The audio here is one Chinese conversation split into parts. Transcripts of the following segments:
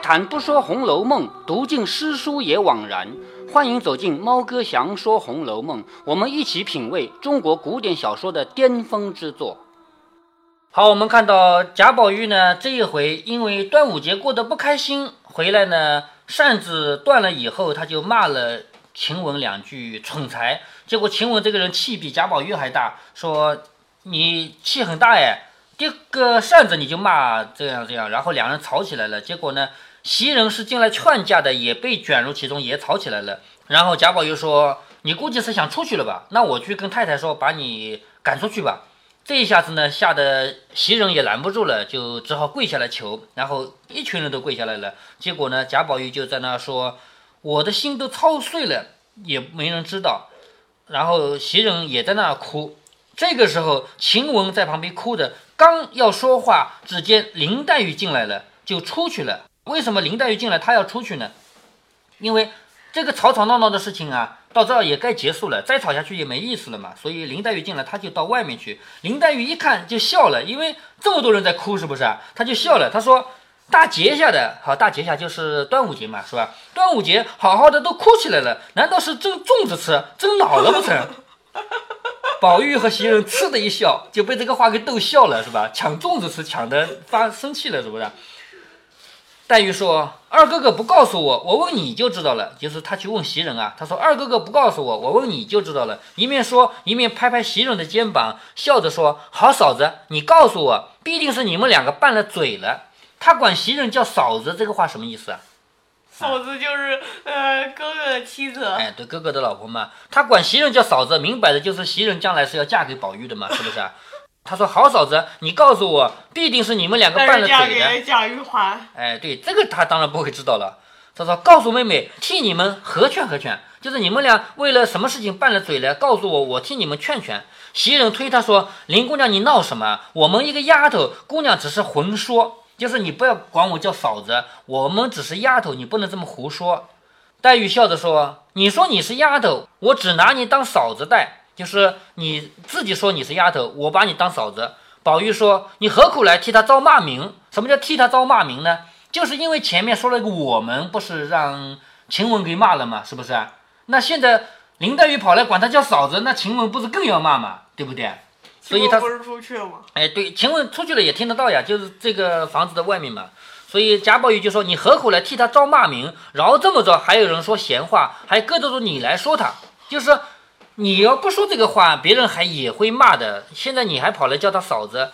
谈不说《红楼梦》，读尽诗书也枉然。欢迎走进猫哥祥说《红楼梦》，我们一起品味中国古典小说的巅峰之作。好，我们看到贾宝玉呢，这一回因为端午节过得不开心，回来呢扇子断了以后，他就骂了晴雯两句蠢材。结果晴雯这个人气比贾宝玉还大，说你气很大哎。这个扇子你就骂这样这样，然后两人吵起来了。结果呢，袭人是进来劝架的，也被卷入其中，也吵起来了。然后贾宝玉说：“你估计是想出去了吧？那我去跟太太说，把你赶出去吧。”这一下子呢，吓得袭人也拦不住了，就只好跪下来求。然后一群人都跪下来了。结果呢，贾宝玉就在那说：“我的心都操碎了，也没人知道。”然后袭人也在那哭。这个时候，晴雯在旁边哭着，刚要说话，只见林黛玉进来了，就出去了。为什么林黛玉进来，她要出去呢？因为这个吵吵闹闹的事情啊，到这儿也该结束了，再吵下去也没意思了嘛。所以林黛玉进来，她就到外面去。林黛玉一看就笑了，因为这么多人在哭，是不是？她就笑了，她说：“大节下的好，大节下就是端午节嘛，是吧？端午节好好的都哭起来了，难道是蒸粽子吃，蒸老了不成？” 宝玉和袭人嗤的一笑，就被这个话给逗笑了，是吧？抢粽子吃，抢的发生气了，是不是？黛玉说：“二哥哥不告诉我，我问你就知道了。”就是他去问袭人啊，他说：“二哥哥不告诉我，我问你就知道了。”一面说，一面拍拍袭人的肩膀，笑着说：“好嫂子，你告诉我，必定是你们两个拌了嘴了。”他管袭人叫嫂子，这个话什么意思啊？嫂子就是呃哥哥的妻子，哎，对，哥哥的老婆嘛。他管袭人叫嫂子，明摆着就是袭人将来是要嫁给宝玉的嘛，是不是啊？他说：“好嫂子，你告诉我，必定是你们两个拌了嘴的。”嫁给贾玉环。哎，对，这个他当然不会知道了。他说：“告诉妹妹，替你们合劝合劝，就是你们俩为了什么事情拌了嘴了，告诉我，我替你们劝劝。”袭人推他说：“林姑娘，你闹什么？我们一个丫头姑娘只是混说。”就是你不要管我叫嫂子，我们只是丫头，你不能这么胡说。黛玉笑着说：“你说你是丫头，我只拿你当嫂子待。就是你自己说你是丫头，我把你当嫂子。”宝玉说：“你何苦来替他遭骂名？什么叫替他遭骂名呢？就是因为前面说了一个我们，不是让晴雯给骂了吗？是不是？那现在林黛玉跑来管他叫嫂子，那晴雯不是更要骂吗？对不对？”所以他不是出去了吗？哎，对，晴雯出去了也听得到呀，就是这个房子的外面嘛。所以贾宝玉就说：“你何苦来替他招骂名？然后这么着，还有人说闲话，还搁着说你来说他，就是你要不说这个话，别人还也会骂的。现在你还跑来叫他嫂子。”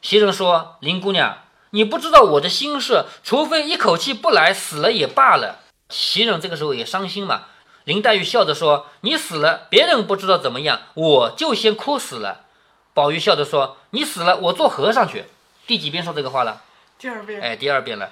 袭人说：“林姑娘，你不知道我的心事，除非一口气不来，死了也罢了。”袭人这个时候也伤心嘛。林黛玉笑着说：“你死了，别人不知道怎么样，我就先哭死了。”宝玉笑着说：“你死了，我做和尚去。”第几遍说这个话了？第二遍。哎，第二遍了。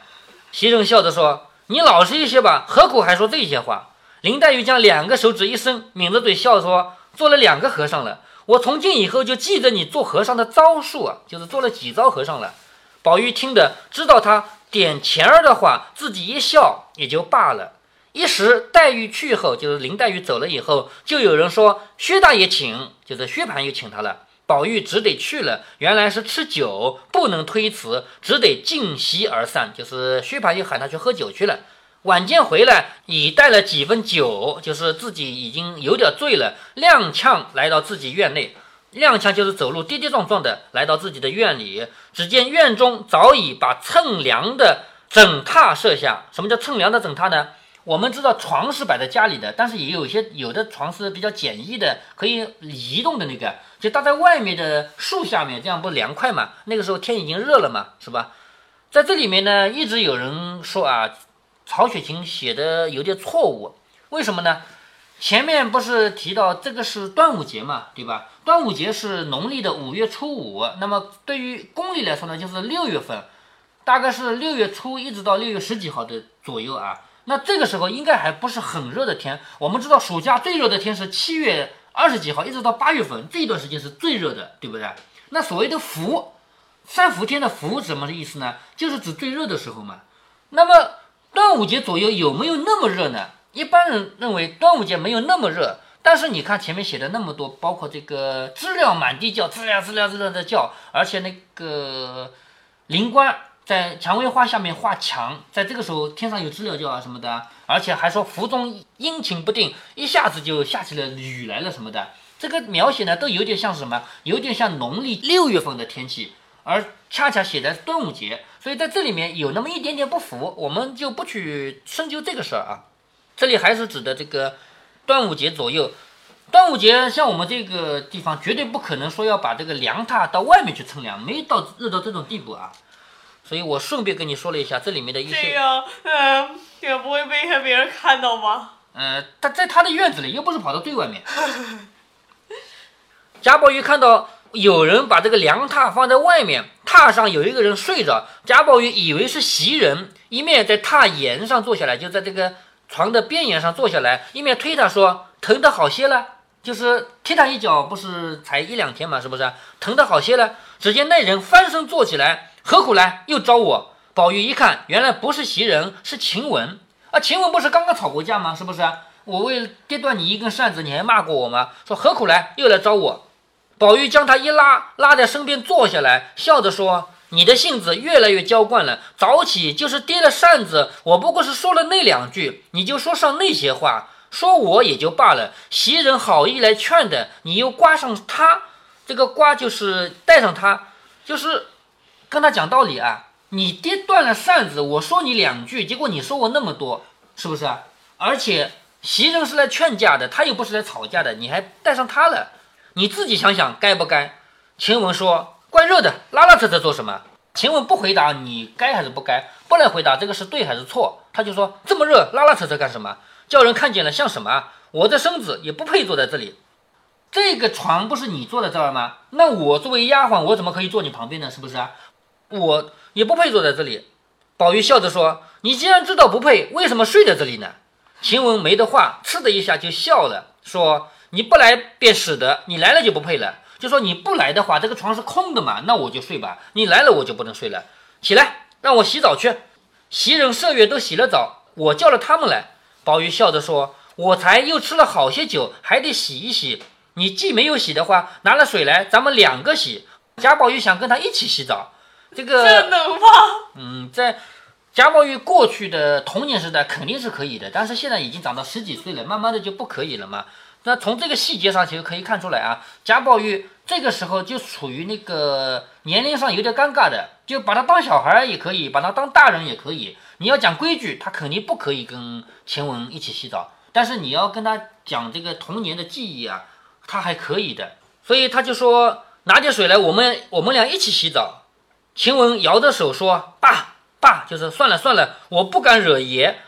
袭人笑着说：“你老实一些吧，何苦还说这些话？”林黛玉将两个手指一伸，抿着嘴笑说：“做了两个和尚了，我从今以后就记着你做和尚的招数啊，就是做了几招和尚了。”宝玉听得知道他点钱儿的话，自己一笑也就罢了。一时黛玉去后，就是林黛玉走了以后，就有人说：“薛大爷请，就是薛蟠又请他了。”宝玉只得去了，原来是吃酒，不能推辞，只得尽席而散。就是薛蟠又喊他去喝酒去了。晚间回来，已带了几分酒，就是自己已经有点醉了，踉跄来到自己院内。踉跄就是走路跌跌撞撞的来到自己的院里，只见院中早已把乘凉的枕榻设下。什么叫乘凉的枕榻呢？我们知道床是摆在家里的，但是也有一些有的床是比较简易的，可以移动的那个，就搭在外面的树下面，这样不凉快嘛？那个时候天已经热了嘛，是吧？在这里面呢，一直有人说啊，曹雪芹写的有点错误，为什么呢？前面不是提到这个是端午节嘛，对吧？端午节是农历的五月初五，那么对于公历来说呢，就是六月份，大概是六月初一直到六月十几号的左右啊。那这个时候应该还不是很热的天。我们知道暑假最热的天是七月二十几号，一直到八月份这段时间是最热的，对不对？那所谓的伏，三伏天的伏什么的意思呢？就是指最热的时候嘛。那么端午节左右有没有那么热呢？一般人认为端午节没有那么热，但是你看前面写的那么多，包括这个知了满地叫，知了知了知了的叫，而且那个灵官。在蔷薇花下面画墙，在这个时候天上有知了叫啊什么的，而且还说湖中阴晴不定，一下子就下起了雨来了什么的。这个描写呢，都有点像什么？有点像农历六月份的天气，而恰恰写在端午节，所以在这里面有那么一点点不符，我们就不去深究这个事儿啊。这里还是指的这个端午节左右。端午节像我们这个地方，绝对不可能说要把这个凉榻到外面去乘凉，没到热到这种地步啊。所以我顺便跟你说了一下这里面的一些。这个，嗯，也不会被别人看到吗？呃，他在他的院子里，又不是跑到最外面。贾宝玉看到有人把这个凉榻放在外面，榻上有一个人睡着。贾宝玉以为是袭人，一面在榻沿上坐下来，就在这个床的边沿上坐下来，一面推他说：“疼得好些了。”就是踢他一脚，不是才一两天嘛，是不是？疼得好些了。只见那人翻身坐起来，何苦来？又招我。宝玉一看，原来不是袭人，是晴雯啊。晴雯不是刚刚吵过架吗？是不是？我为了跌断你一根扇子，你还骂过我吗？说何苦来？又来招我。宝玉将他一拉，拉在身边坐下来，笑着说：“你的性子越来越娇惯了。早起就是跌了扇子，我不过是说了那两句，你就说上那些话。”说我也就罢了，袭人好意来劝的，你又刮上他，这个刮就是带上他，就是跟他讲道理啊。你跌断了扇子，我说你两句，结果你说我那么多，是不是啊？而且袭人是来劝架的，他又不是来吵架的，你还带上他了，你自己想想该不该？晴雯说怪热的，拉拉扯扯做什么？晴雯不回答你该还是不该，不来回答这个是对还是错，他就说这么热，拉拉扯扯干什么？叫人看见了像什么？我的身子也不配坐在这里。这个床不是你坐在这儿吗？那我作为丫鬟，我怎么可以坐你旁边呢？是不是？我也不配坐在这里。宝玉笑着说：“你既然知道不配，为什么睡在这里呢？”晴雯没的话，嗤的一下就笑了，说：“你不来便使得，你来了就不配了。就说你不来的话，这个床是空的嘛，那我就睡吧。你来了，我就不能睡了。起来，让我洗澡去。袭人、麝月都洗了澡，我叫了他们来。”宝玉笑着说：“我才又吃了好些酒，还得洗一洗。你既没有洗的话，拿了水来，咱们两个洗。”贾宝玉想跟他一起洗澡，这个这能吗？嗯，在贾宝玉过去的童年时代肯定是可以的，但是现在已经长到十几岁了，慢慢的就不可以了嘛。那从这个细节上其实可以看出来啊，贾宝玉这个时候就处于那个年龄上有点尴尬的，就把他当小孩也可以，把他当大人也可以。你要讲规矩，他肯定不可以跟晴雯一起洗澡。但是你要跟他讲这个童年的记忆啊，他还可以的。所以他就说拿点水来，我们我们俩一起洗澡。晴雯摇着手说：“爸爸，就是算了算了，我不敢惹爷。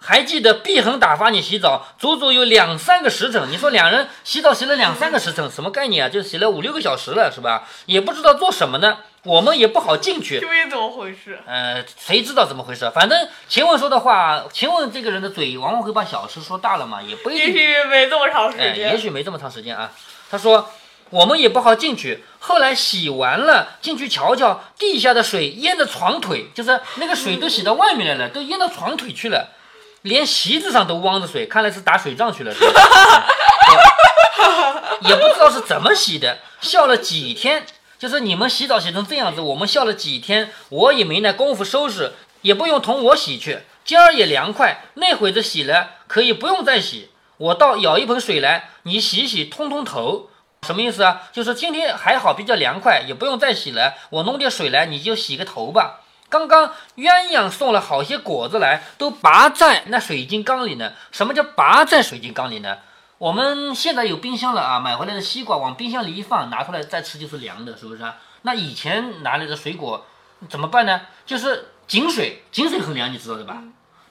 还记得碧痕打发你洗澡，足足有两三个时辰。你说两人洗澡洗了两三个时辰，什么概念啊？就洗了五六个小时了，是吧？也不知道做什么呢。”我们也不好进去，究竟怎么回事？呃，谁知道怎么回事？反正秦雯说的话，秦雯这个人的嘴往往会把小事说大了嘛，也不一定。也许没这么长时间。也许没这么长时间啊。他说我们也不好进去。后来洗完了，进去瞧瞧，地下的水淹的床腿，就是那个水都洗到外面来了，都淹到床腿去了，连席子上都汪着水，看来是打水仗去了。也不知道是怎么洗的，笑了几天。就是你们洗澡洗成这样子，我们笑了几天，我也没那功夫收拾，也不用同我洗去。今儿也凉快，那会子洗了，可以不用再洗。我倒舀一盆水来，你洗洗，通通头。什么意思啊？就是今天还好，比较凉快，也不用再洗了。我弄点水来，你就洗个头吧。刚刚鸳鸯送了好些果子来，都拔在那水晶缸里呢。什么叫拔在水晶缸里呢？我们现在有冰箱了啊，买回来的西瓜往冰箱里一放，拿出来再吃就是凉的，是不是啊？那以前拿来的水果怎么办呢？就是井水，井水很凉，你知道的吧？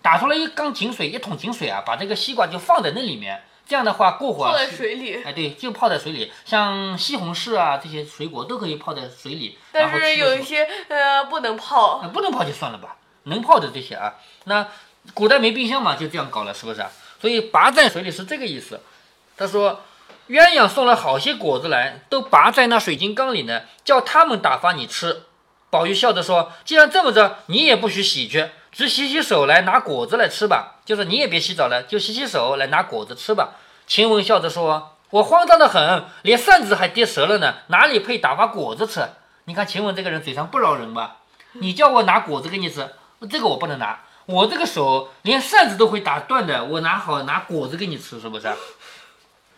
打出来一缸井水，一桶井水啊，把这个西瓜就放在那里面，这样的话过会儿泡在水里。哎，对，就泡在水里，像西红柿啊这些水果都可以泡在水里。但是有一些呃不能泡，不能泡就算了吧，能泡的这些啊，那古代没冰箱嘛，就这样搞了，是不是啊？所以拔在水里是这个意思。他说：“鸳鸯送了好些果子来，都拔在那水晶缸里呢，叫他们打发你吃。”宝玉笑着说：“既然这么着，你也不许洗去，只洗洗手来拿果子来吃吧。就是你也别洗澡了，就洗洗手来拿果子吃吧。”晴雯笑着说：“我慌张的很，连扇子还跌折了呢，哪里配打发果子吃？你看晴雯这个人嘴上不饶人吧？你叫我拿果子给你吃，这个我不能拿，我这个手连扇子都会打断的，我拿好拿果子给你吃，是不是？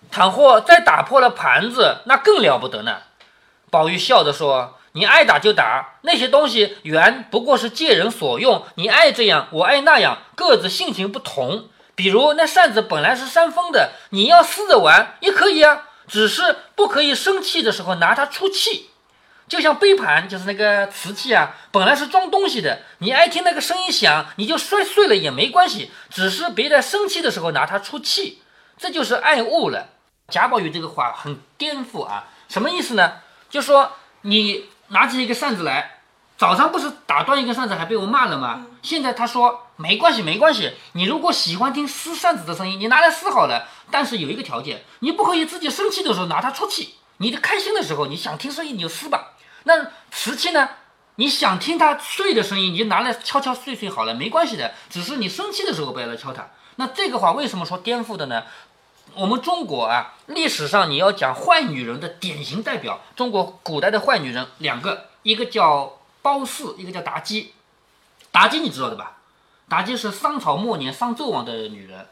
倘或再打破了盘子，那更了不得呢。宝玉笑着说：“你爱打就打，那些东西原不过是借人所用，你爱这样，我爱那样，各自性情不同。比如那扇子本来是扇风的，你要撕着玩也可以啊，只是不可以生气的时候拿它出气。就像杯盘，就是那个瓷器啊，本来是装东西的，你爱听那个声音响，你就摔碎了也没关系，只是别在生气的时候拿它出气，这就是爱物了。”贾宝玉这个话很颠覆啊，什么意思呢？就说你拿起一个扇子来，早上不是打断一根扇子还被我骂了吗？现在他说没关系没关系，你如果喜欢听撕扇子的声音，你拿来撕好了。但是有一个条件，你不可以自己生气的时候拿它出气。你的开心的时候，你想听声音你就撕吧。那瓷器呢？你想听它碎的声音，你就拿来敲敲碎碎好了，没关系的。只是你生气的时候不要来敲它。那这个话为什么说颠覆的呢？我们中国啊，历史上你要讲坏女人的典型代表，中国古代的坏女人两个，一个叫褒姒，一个叫妲己。妲己你知道的吧？妲己是商朝末年商纣王的女人，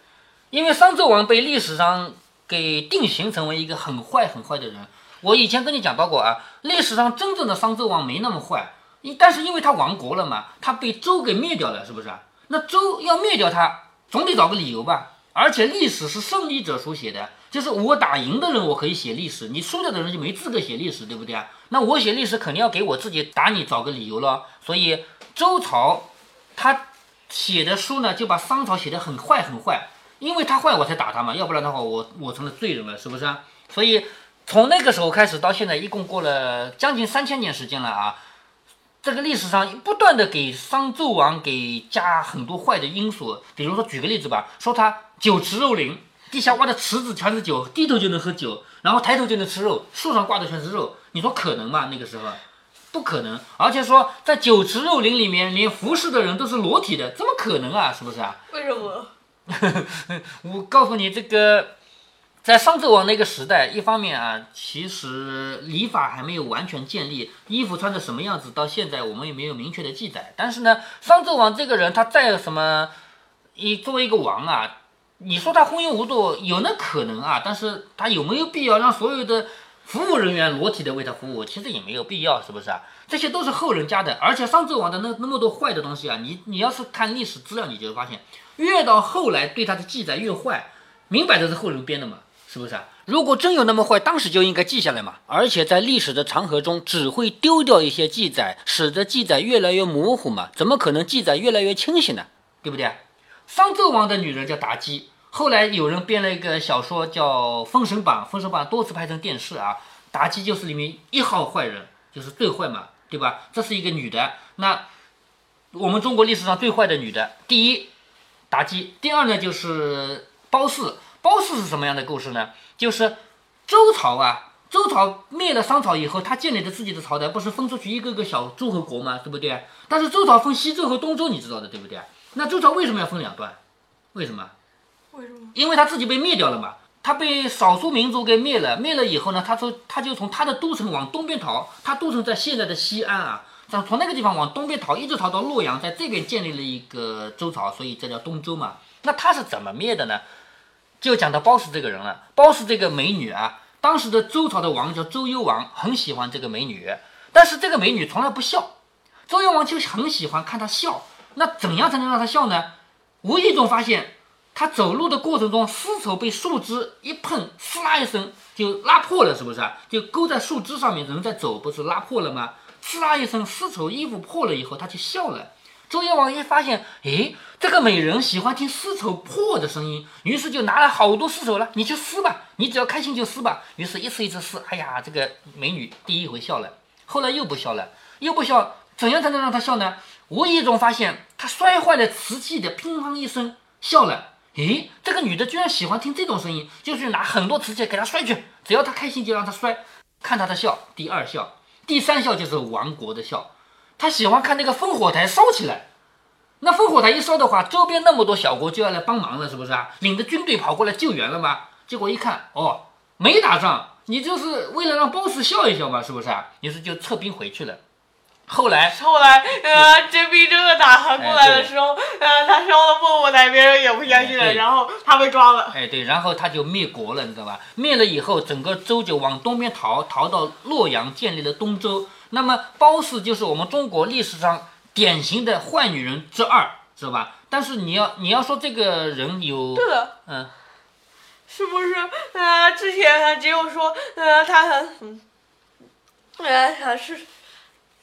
因为商纣王被历史上给定型成为一个很坏很坏的人。我以前跟你讲到过啊，历史上真正的商纣王没那么坏，但是因为他亡国了嘛，他被周给灭掉了，是不是？那周要灭掉他，总得找个理由吧。而且历史是胜利者书写的，就是我打赢的人，我可以写历史；你输掉的人就没资格写历史，对不对啊？那我写历史肯定要给我自己打你找个理由了。所以周朝他写的书呢，就把商朝写的很坏很坏，因为他坏我才打他嘛，要不然的话我我成了罪人了，是不是啊？所以从那个时候开始到现在，一共过了将近三千年时间了啊。这个历史上不断的给商纣王给加很多坏的因素，比如说举个例子吧，说他酒池肉林，地下挖的池子全是酒，低头就能喝酒，然后抬头就能吃肉，树上挂的全是肉，你说可能吗？那个时候不可能，而且说在酒池肉林里面，连服侍的人都是裸体的，怎么可能啊？是不是啊？为什么？我告诉你这个。在商纣王那个时代，一方面啊，其实礼法还没有完全建立，衣服穿的什么样子，到现在我们也没有明确的记载。但是呢，商纣王这个人，他再什么，一作为一个王啊，你说他昏庸无度，有那可能啊，但是他有没有必要让所有的服务人员裸体的为他服务？其实也没有必要，是不是啊？这些都是后人加的，而且商纣王的那那么多坏的东西啊，你你要是看历史资料，你就会发现，越到后来对他的记载越坏，明摆着是后人编的嘛。是不是啊？如果真有那么坏，当时就应该记下来嘛。而且在历史的长河中，只会丢掉一些记载，使得记载越来越模糊嘛。怎么可能记载越来越清晰呢？对不对？商纣王的女人叫妲己，后来有人编了一个小说叫《封神榜》，《封神榜》多次拍成电视啊。妲己就是里面一号坏人，就是最坏嘛，对吧？这是一个女的。那我们中国历史上最坏的女的，第一妲己，第二呢就是褒姒。褒姒是什么样的故事呢？就是周朝啊，周朝灭了商朝以后，他建立的自己的朝代，不是分出去一个个小诸侯国吗？对不对？但是周朝分西周和东周，你知道的，对不对？那周朝为什么要分两段？为什么？为什么？因为他自己被灭掉了嘛，他被少数民族给灭了，灭了以后呢，他从他就从他的都城往东边逃，他都城在现在的西安啊，从从那个地方往东边逃，一直逃到洛阳，在这边建立了一个周朝，所以这叫东周嘛。那他是怎么灭的呢？就讲到褒姒这个人了。褒姒这个美女啊，当时的周朝的王叫周幽王，很喜欢这个美女，但是这个美女从来不笑。周幽王就很喜欢看她笑。那怎样才能让她笑呢？无意中发现，她走路的过程中，丝绸被树枝一碰，撕啦一声就拉破了，是不是？就勾在树枝上面，人在走，不是拉破了吗？撕啦一声，丝绸衣服破了以后，她就笑了。周幽王一发现，诶，这个美人喜欢听丝绸破的声音，于是就拿了好多丝绸了，你去撕吧，你只要开心就撕吧。于是，一次一次撕，哎呀，这个美女第一回笑了，后来又不笑了，又不笑，怎样才能让她笑呢？无意中发现她摔坏了瓷器的乒乓一声笑了，诶，这个女的居然喜欢听这种声音，就去拿很多瓷器给她摔去，只要她开心就让她摔，看她的笑。第二笑，第三笑就是亡国的笑。他喜欢看那个烽火台烧起来，那烽火台一烧的话，周边那么多小国就要来帮忙了，是不是啊？领着军队跑过来救援了吗？结果一看，哦，没打仗，你就是为了让 boss 笑一笑嘛，是不是啊？于是就撤兵回去了。后来后来，呃，这逼真的打过来的时候，呃，他烧了烽火台，别人也不相信了，然后他被抓了。哎，对，然后他就灭国了，你知道吧？灭了以后，整个周就往东边逃，逃到洛阳，建立了东周。那么褒姒就是我们中国历史上典型的坏女人之二，知道吧？但是你要你要说这个人有，对了，嗯，是不是？呃，之前他只有说，呃，他很，嗯，呃，是。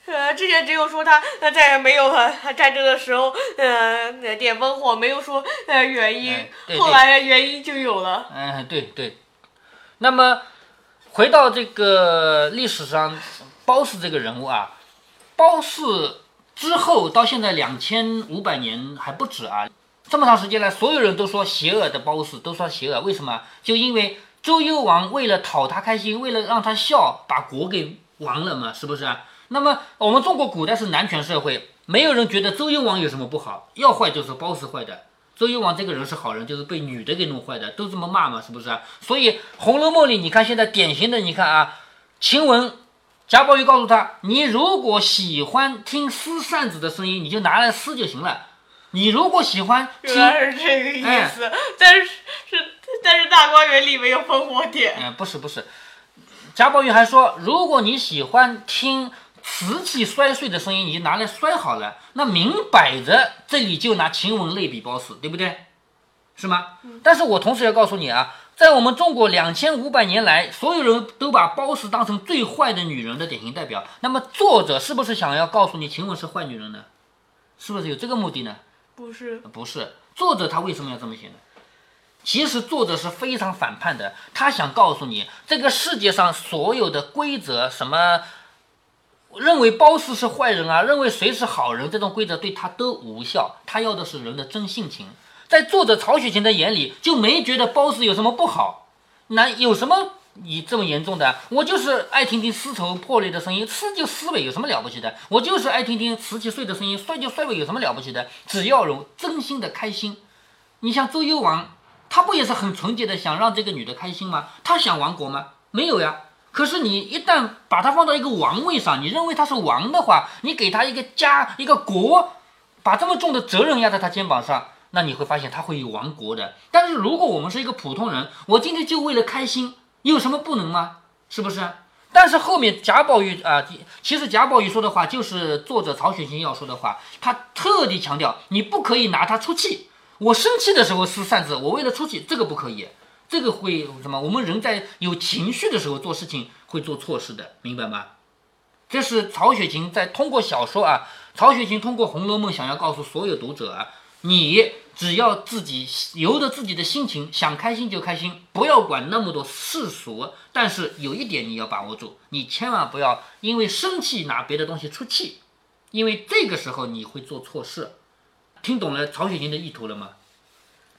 呃，之前只有说他呃在没有呃战争的时候，呃点烽火，没有说呃原因，后来原因就有了。嗯，对对。那么回到这个历史上，褒姒这个人物啊，褒姒之后到现在两千五百年还不止啊，这么长时间来，所有人都说邪恶的褒姒，都说邪恶，为什么？就因为周幽王为了讨他开心，为了让他笑，把国给亡了嘛，是不是？那么我们中国古代是男权社会，没有人觉得周幽王有什么不好，要坏就是褒姒坏的。周幽王这个人是好人，就是被女的给弄坏的，都这么骂嘛，是不是？所以《红楼梦》里你看现在典型的，你看啊，晴雯，贾宝玉告诉他，你如果喜欢听撕扇子的声音，你就拿来撕就行了。你如果喜欢，原来是这个意思。但是是但是大观园里没有烽火点。嗯，不是不是，贾宝玉还说，如果你喜欢听。瓷器摔碎的声音，你就拿来摔好了。那明摆着，这里就拿晴雯类比褒姒，对不对？是吗？但是我同时要告诉你啊，在我们中国两千五百年来，所有人都把褒姒当成最坏的女人的典型代表。那么作者是不是想要告诉你晴雯是坏女人呢？是不是有这个目的呢？不是，不是。作者他为什么要这么写呢？其实作者是非常反叛的，他想告诉你，这个世界上所有的规则，什么？认为褒姒是坏人啊，认为谁是好人，这种规则对他都无效。他要的是人的真性情。在作者曹雪芹的眼里，就没觉得褒姒有什么不好。那有什么你这么严重的？我就是爱听听丝绸破裂的声音，撕就撕呗，有什么了不起的？我就是爱听听瓷器碎的声音，摔就摔呗，有什么了不起的？只要有真心的开心。你像周幽王，他不也是很纯洁的想让这个女的开心吗？他想亡国吗？没有呀。可是你一旦把他放到一个王位上，你认为他是王的话，你给他一个家一个国，把这么重的责任压在他肩膀上，那你会发现他会有亡国的。但是如果我们是一个普通人，我今天就为了开心，有什么不能吗？是不是？但是后面贾宝玉啊，其实贾宝玉说的话就是作者曹雪芹要说的话，他特地强调你不可以拿他出气。我生气的时候撕扇子，我为了出气，这个不可以。这个会什么？我们人在有情绪的时候做事情会做错事的，明白吗？这是曹雪芹在通过小说啊，曹雪芹通过《红楼梦》想要告诉所有读者啊，你只要自己由着自己的心情，想开心就开心，不要管那么多世俗。但是有一点你要把握住，你千万不要因为生气拿别的东西出气，因为这个时候你会做错事。听懂了曹雪芹的意图了吗？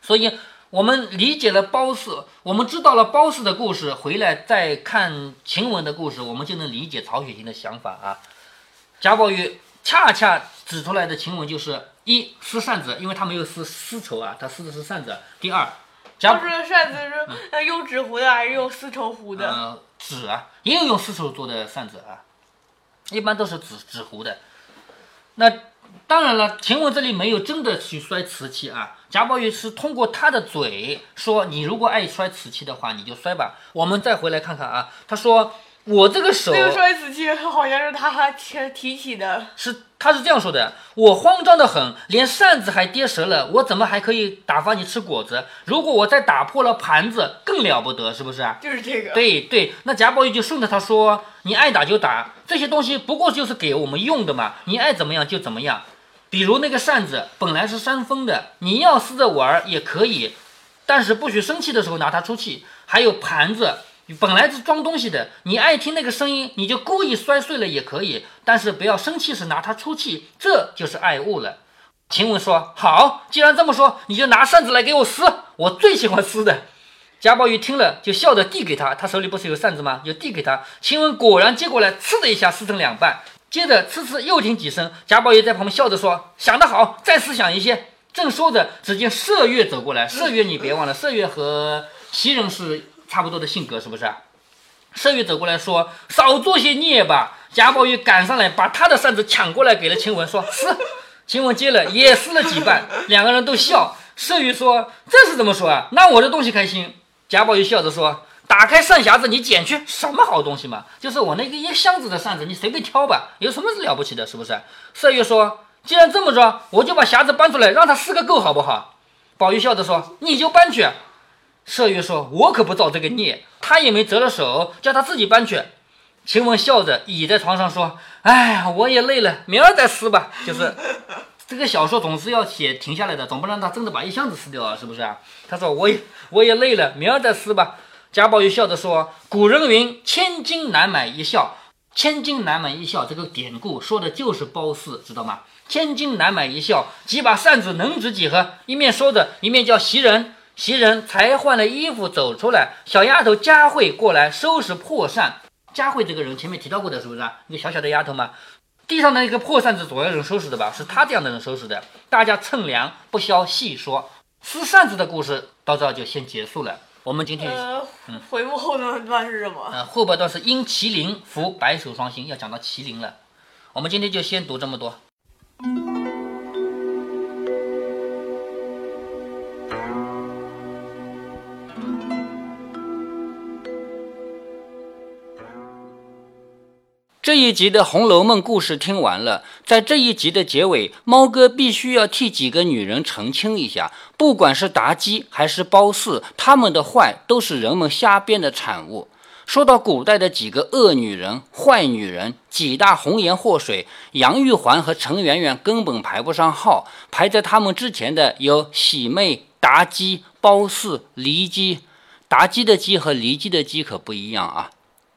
所以。我们理解了褒姒，我们知道了褒姒的故事，回来再看晴雯的故事，我们就能理解曹雪芹的想法啊。贾宝玉恰恰指出来的晴雯就是一撕扇子，因为他没有撕丝绸啊，他撕的是扇子。第二，贾宝玉扇子是用纸糊的还是用丝绸糊的？呃，纸啊，也有用丝绸做的扇子啊，一般都是纸纸糊的。那。当然了，晴雯这里没有真的去摔瓷器啊。贾宝玉是通过他的嘴说：“你如果爱摔瓷器的话，你就摔吧。”我们再回来看看啊，他说：“我这个手……这个摔瓷器好像是他提提起的，是他是这样说的：我慌张的很，连扇子还跌折了，我怎么还可以打发你吃果子？如果我再打破了盘子，更了不得，是不是啊？就是这个。对对，那贾宝玉就顺着他说：你爱打就打，这些东西不过就是给我们用的嘛，你爱怎么样就怎么样。”比如那个扇子本来是扇风的，你要撕着玩也可以，但是不许生气的时候拿它出气。还有盘子本来是装东西的，你爱听那个声音，你就故意摔碎了也可以，但是不要生气时拿它出气，这就是爱物了。晴雯说：“好，既然这么说，你就拿扇子来给我撕，我最喜欢撕的。”贾宝玉听了就笑着递给他，他手里不是有扇子吗？就递给他。晴雯果然接过来，呲的一下撕成两半。接着，呲呲又听几声，贾宝玉在旁边笑着说：“想得好，再思想一些。”正说着，只见麝月走过来。麝月，你别忘了，麝月和袭人是差不多的性格，是不是？麝月走过来说：“少做些孽吧。”贾宝玉赶上来，把他的扇子抢过来给了晴雯，说：“撕。”晴雯接了，也撕了几瓣。两个人都笑。麝月说：“这是怎么说啊？拿我的东西开心。”贾宝玉笑着说：“打开扇匣子，你捡去什么好东西嘛？就是我那个一箱子的扇子，你随便挑吧，有什么了不起的？是不是？”麝月说：“既然这么着，我就把匣子搬出来，让他撕个够，好不好？”宝玉笑着说：“你就搬去。”麝月说：“我可不造这个孽。”他也没折了手，叫他自己搬去。晴雯笑着倚在床上说：“哎，我也累了，明儿再撕吧。”就是这个小说总是要写停下来的，总不让他真的把一箱子撕掉啊，是不是啊？他说：“我也我也累了，明儿再撕吧。”贾宝玉笑着说：“古人云，千金难买一笑。千金难买一笑，这个典故说的就是褒姒，知道吗？千金难买一笑，几把扇子能值几何？一面说着，一面叫袭人。袭人才换了衣服走出来，小丫头佳慧过来收拾破扇。佳慧这个人前面提到过的，是不是啊？一个小小的丫头嘛。地上的一个破扇子总要人收拾的吧？是她这样的人收拾的。大家乘凉，不消细说。撕扇子的故事到这就先结束了。我们今天呃，回目后段段是什么？呃后半段是因麒麟服白首双星，要讲到麒麟了。我们今天就先读这么多。这一集的《红楼梦》故事听完了，在这一集的结尾，猫哥必须要替几个女人澄清一下：不管是妲己还是褒姒，她们的坏都是人们瞎编的产物。说到古代的几个恶女人、坏女人，几大红颜祸水，杨玉环和陈圆圆根本排不上号。排在他们之前的有喜妹、妲己、褒姒、骊姬。妲己的姬和骊姬的姬可不一样啊。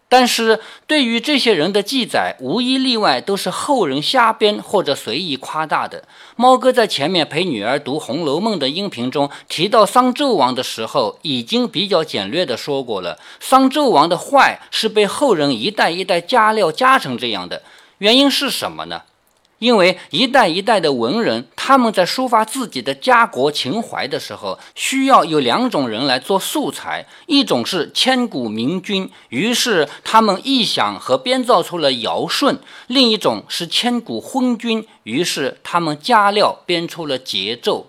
但是对于这些人的记载，无一例外都是后人瞎编或者随意夸大的。猫哥在前面陪女儿读《红楼梦》的音频中提到商纣王的时候，已经比较简略的说过了。商纣王的坏是被后人一代一代加料加成这样的，原因是什么呢？因为一代一代的文人，他们在抒发自己的家国情怀的时候，需要有两种人来做素材，一种是千古明君，于是他们臆想和编造出了尧舜；另一种是千古昏君，于是他们加料编出了桀纣。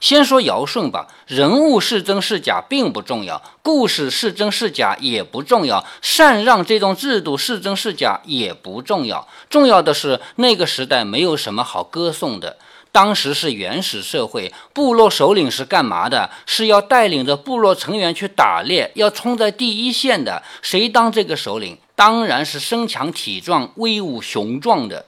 先说尧舜吧，人物是真是假并不重要，故事是真是假也不重要，禅让这种制度是真是假也不重要，重要的是那个时代没有什么好歌颂的。当时是原始社会，部落首领是干嘛的？是要带领着部落成员去打猎，要冲在第一线的。谁当这个首领？当然是身强体壮、威武雄壮的。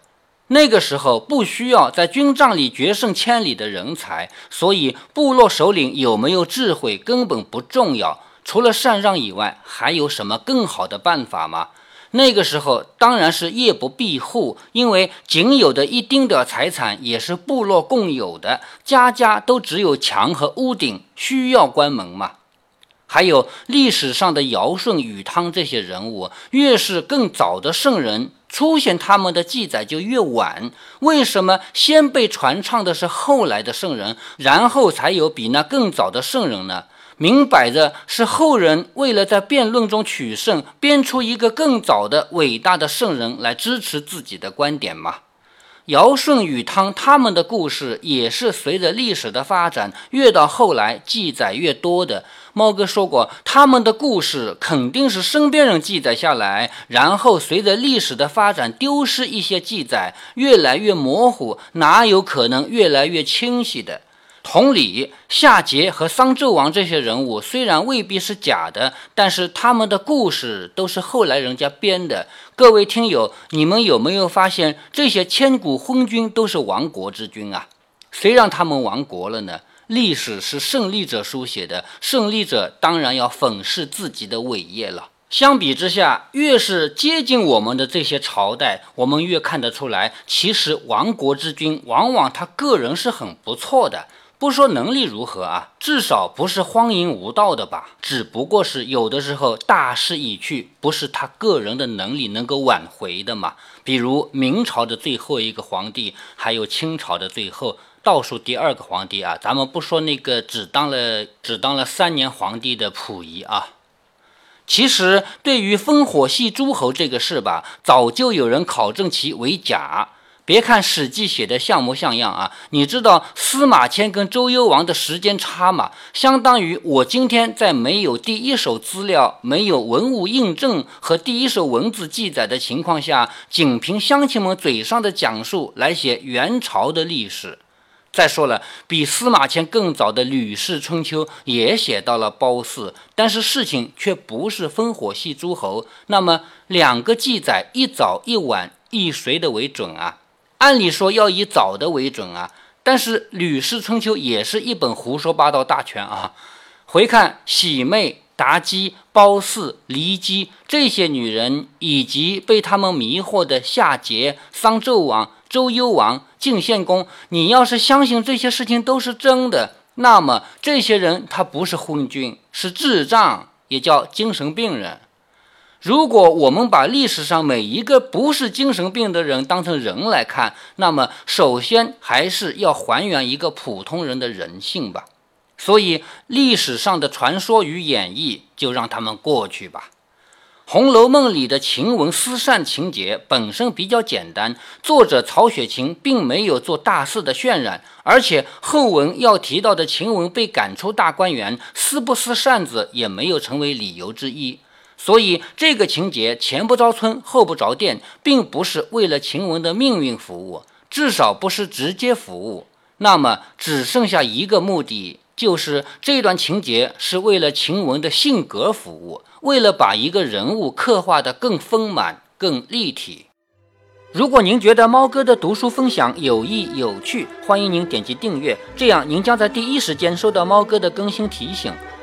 那个时候不需要在军帐里决胜千里的人才，所以部落首领有没有智慧根本不重要。除了禅让以外，还有什么更好的办法吗？那个时候当然是夜不闭户，因为仅有的一丁点财产也是部落共有的，家家都只有墙和屋顶，需要关门吗？还有历史上的尧舜禹汤这些人物，越是更早的圣人。出现他们的记载就越晚，为什么先被传唱的是后来的圣人，然后才有比那更早的圣人呢？明摆着是后人为了在辩论中取胜，编出一个更早的伟大的圣人来支持自己的观点吗？尧舜禹汤他们的故事也是随着历史的发展，越到后来记载越多的。猫哥说过，他们的故事肯定是身边人记载下来，然后随着历史的发展丢失一些记载，越来越模糊，哪有可能越来越清晰的？同理，夏桀和商纣王这些人物虽然未必是假的，但是他们的故事都是后来人家编的。各位听友，你们有没有发现，这些千古昏君都是亡国之君啊？谁让他们亡国了呢？历史是胜利者书写的，胜利者当然要粉饰自己的伟业了。相比之下，越是接近我们的这些朝代，我们越看得出来，其实亡国之君往往他个人是很不错的。不说能力如何啊，至少不是荒淫无道的吧？只不过是有的时候大势已去，不是他个人的能力能够挽回的嘛。比如明朝的最后一个皇帝，还有清朝的最后倒数第二个皇帝啊，咱们不说那个只当了只当了三年皇帝的溥仪啊。其实，对于烽火戏诸侯这个事吧，早就有人考证其为假。别看《史记》写的像模像样啊，你知道司马迁跟周幽王的时间差吗？相当于我今天在没有第一手资料、没有文物印证和第一手文字记载的情况下，仅凭乡亲们嘴上的讲述来写元朝的历史。再说了，比司马迁更早的《吕氏春秋》也写到了褒姒，但是事情却不是烽火戏诸侯。那么两个记载一早一晚，以谁的为准啊？按理说要以早的为准啊，但是《吕氏春秋》也是一本胡说八道大全啊。回看喜妹、妲己、褒姒、骊姬这些女人，以及被他们迷惑的夏桀、商纣王、周幽王、晋献公，你要是相信这些事情都是真的，那么这些人他不是昏君，是智障，也叫精神病人。如果我们把历史上每一个不是精神病的人当成人来看，那么首先还是要还原一个普通人的人性吧。所以历史上的传说与演绎就让他们过去吧。《红楼梦》里的晴雯思善情节本身比较简单，作者曹雪芹并没有做大肆的渲染，而且后文要提到的晴雯被赶出大观园，思不思扇子也没有成为理由之一。所以，这个情节前不着村后不着店，并不是为了晴雯的命运服务，至少不是直接服务。那么，只剩下一个目的，就是这段情节是为了晴雯的性格服务，为了把一个人物刻画得更丰满、更立体。如果您觉得猫哥的读书分享有益有趣，欢迎您点击订阅，这样您将在第一时间收到猫哥的更新提醒。